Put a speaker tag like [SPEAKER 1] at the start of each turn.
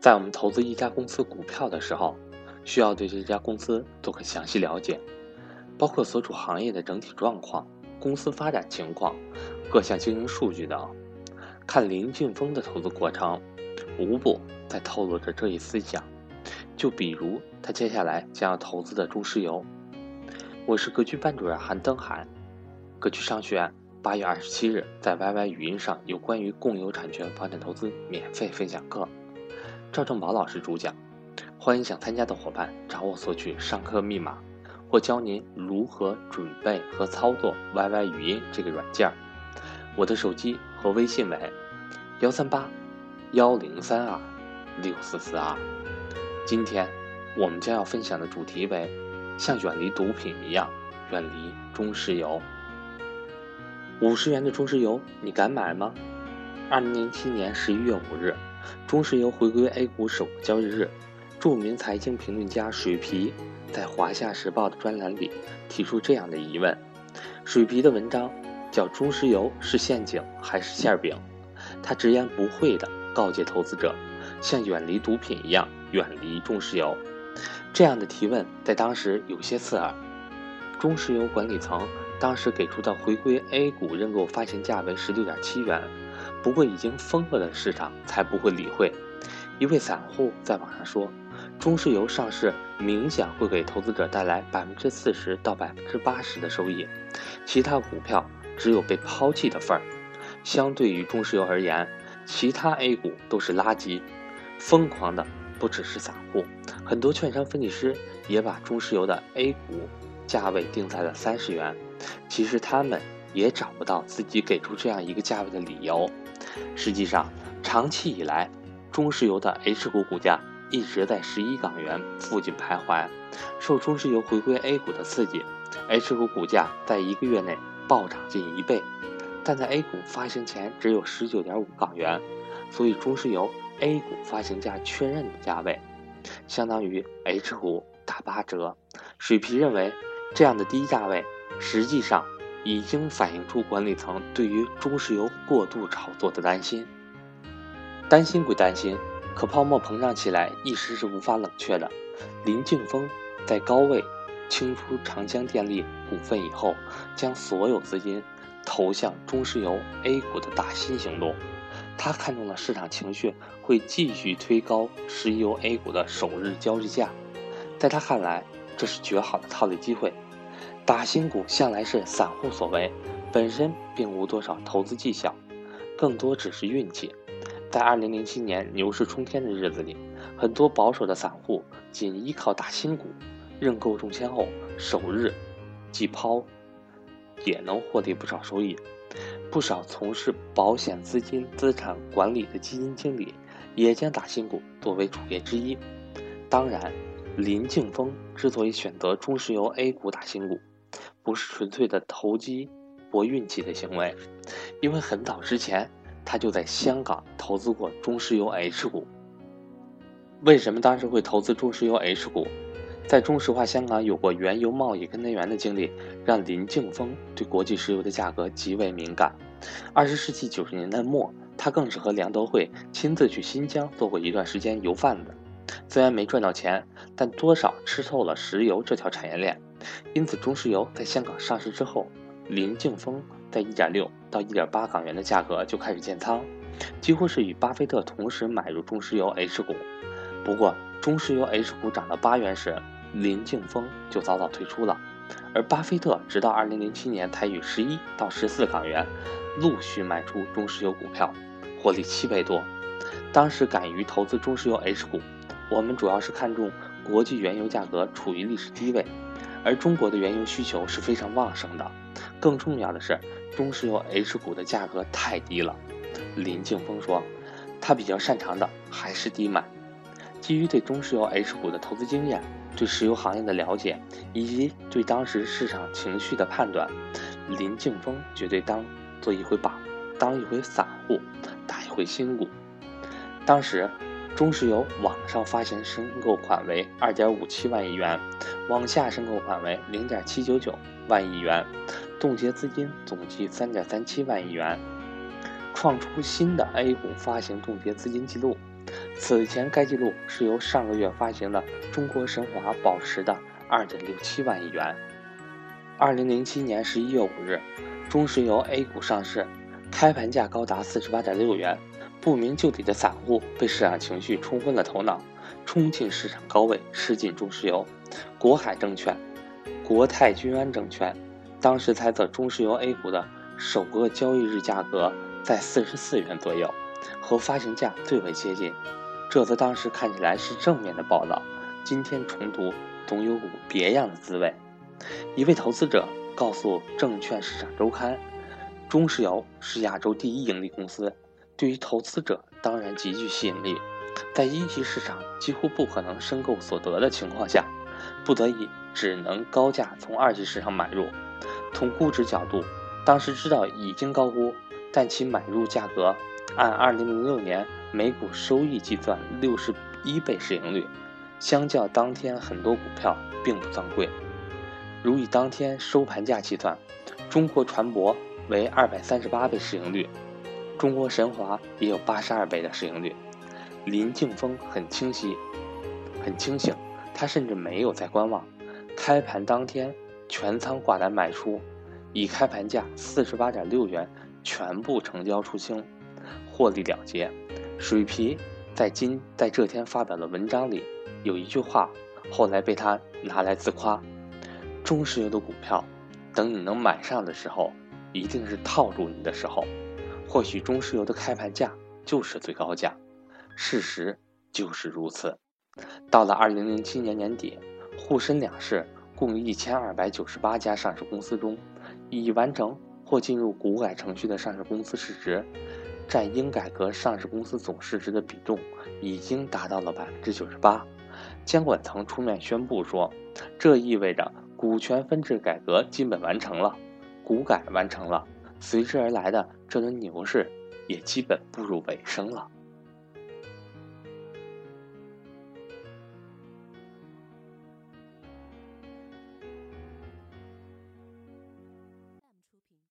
[SPEAKER 1] 在我们投资一家公司股票的时候，需要对这家公司做个详细了解，包括所处行业的整体状况、公司发展情况、各项经营数据等。看林俊峰的投资过程，无不在透露着这一思想。就比如他接下来将要投资的中石油。我是格局班主任韩登海，格局商学院八月二十七日在 YY 语音上有关于共有产权房产投资免费分享课。赵正宝老师主讲，欢迎想参加的伙伴找我索取上课密码，或教您如何准备和操作 YY 语音这个软件。我的手机和微信为幺三八幺零三二六四四二。今天我们将要分享的主题为像远离毒品一样远离中石油。五十元的中石油，你敢买吗？二零零七年十一月五日。中石油回归 A 股首个交易日，著名财经评论家水皮在《华夏时报》的专栏里提出这样的疑问：水皮的文章叫《中石油是陷阱还是馅饼》，他直言不讳地告诫投资者，像远离毒品一样远离中石油。这样的提问在当时有些刺耳。中石油管理层当时给出的回归 A 股认购发行价为十六点七元。不过，已经疯了的市场才不会理会。一位散户在网上说：“中石油上市明显会给投资者带来百分之四十到百分之八十的收益，其他股票只有被抛弃的份儿。相对于中石油而言，其他 A 股都是垃圾。”疯狂的不只是散户，很多券商分析师也把中石油的 A 股价位定在了三十元。其实他们也找不到自己给出这样一个价位的理由。实际上，长期以来，中石油的 H 股股价一直在十一港元附近徘徊。受中石油回归 A 股的刺激，H 股股价在一个月内暴涨近一倍。但在 A 股发行前只有十九点五港元，所以中石油 A 股发行价确认的价位，相当于 H 股打八折。水皮认为，这样的低价位实际上。已经反映出管理层对于中石油过度炒作的担心。担心归担心，可泡沫膨胀起来一时是无法冷却的。林敬峰在高位清出长江电力股份以后，将所有资金投向中石油 A 股的打新行动。他看中了市场情绪会继续推高石油 A 股的首日交易价，在他看来，这是绝好的套利机会。打新股向来是散户所为，本身并无多少投资技巧，更多只是运气。在2007年牛市冲天的日子里，很多保守的散户仅依靠打新股认购中签后首日即抛，也能获得不少收益。不少从事保险资金资产管理的基金经理也将打新股作为主业之一。当然，林敬峰之所以选择中石油 A 股打新股，不是纯粹的投机博运气的行为，因为很早之前他就在香港投资过中石油 H 股。为什么当时会投资中石油 H 股？在中石化香港有过原油贸易跟单员的经历，让林敬峰对国际石油的价格极为敏感。二十世纪九十年代末，他更是和梁德惠亲自去新疆做过一段时间油贩子，虽然没赚到钱，但多少吃透了石油这条产业链。因此，中石油在香港上市之后，林敬峰在1.6到1.8港元的价格就开始建仓，几乎是与巴菲特同时买入中石油 H 股。不过，中石油 H 股涨到8元时，林敬峰就早早退出了，而巴菲特直到2007年才与11到14港元陆续卖出中石油股票，获利七倍多。当时敢于投资中石油 H 股，我们主要是看中国际原油价格处于历史低位。而中国的原油需求是非常旺盛的，更重要的是，中石油 H 股的价格太低了。林敬峰说，他比较擅长的还是低买。基于对中石油 H 股的投资经验、对石油行业的了解以及对当时市场情绪的判断，林敬峰绝对当做一回把，当一回散户，打一回新股。当时。中石油网上发行申购款为二点五七万亿元，网下申购款为零点七九九万亿元，冻结资金总计三点三七万亿元，创出新的 A 股发行冻结资金记录。此前该记录是由上个月发行的中国神华保持的2.67万亿元。2007年11月5日，中石油 A 股上市，开盘价高达48.6元，不明就里的散户被市场情绪冲昏了头脑，冲进市场高位吃进中石油。国海证券、国泰君安证券当时猜测中石油 A 股的首个交易日价格在44元左右，和发行价最为接近。这则当时看起来是正面的报道，今天重读总有股别样的滋味。一位投资者告诉《证券市场周刊》，中石油是亚洲第一盈利公司，对于投资者当然极具吸引力。在一级市场几乎不可能申购所得的情况下，不得已只能高价从二级市场买入。从估值角度，当时知道已经高估，但其买入价格按2006年每股收益计算，六十一倍市盈率，相较当天很多股票并不算贵。如以当天收盘价计算，中国船舶为二百三十八倍市盈率，中国神华也有八十二倍的市盈率。林敬峰很清晰，很清醒，他甚至没有在观望。开盘当天全仓挂单卖出，以开盘价四十八点六元全部成交出清，获利了结。水皮在今在这天发表的文章里有一句话，后来被他拿来自夸。中石油的股票，等你能买上的时候，一定是套住你的时候。或许中石油的开盘价就是最高价，事实就是如此。到了二零零七年年底，沪深两市共一千二百九十八家上市公司中，已完成或进入股改程序的上市公司市值，占应改革上市公司总市值的比重已经达到了百分之九十八。监管层出面宣布说，这意味着。股权分置改革基本完成了，股改完成了，随之而来的这轮牛市也基本步入尾声了。